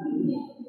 Amen.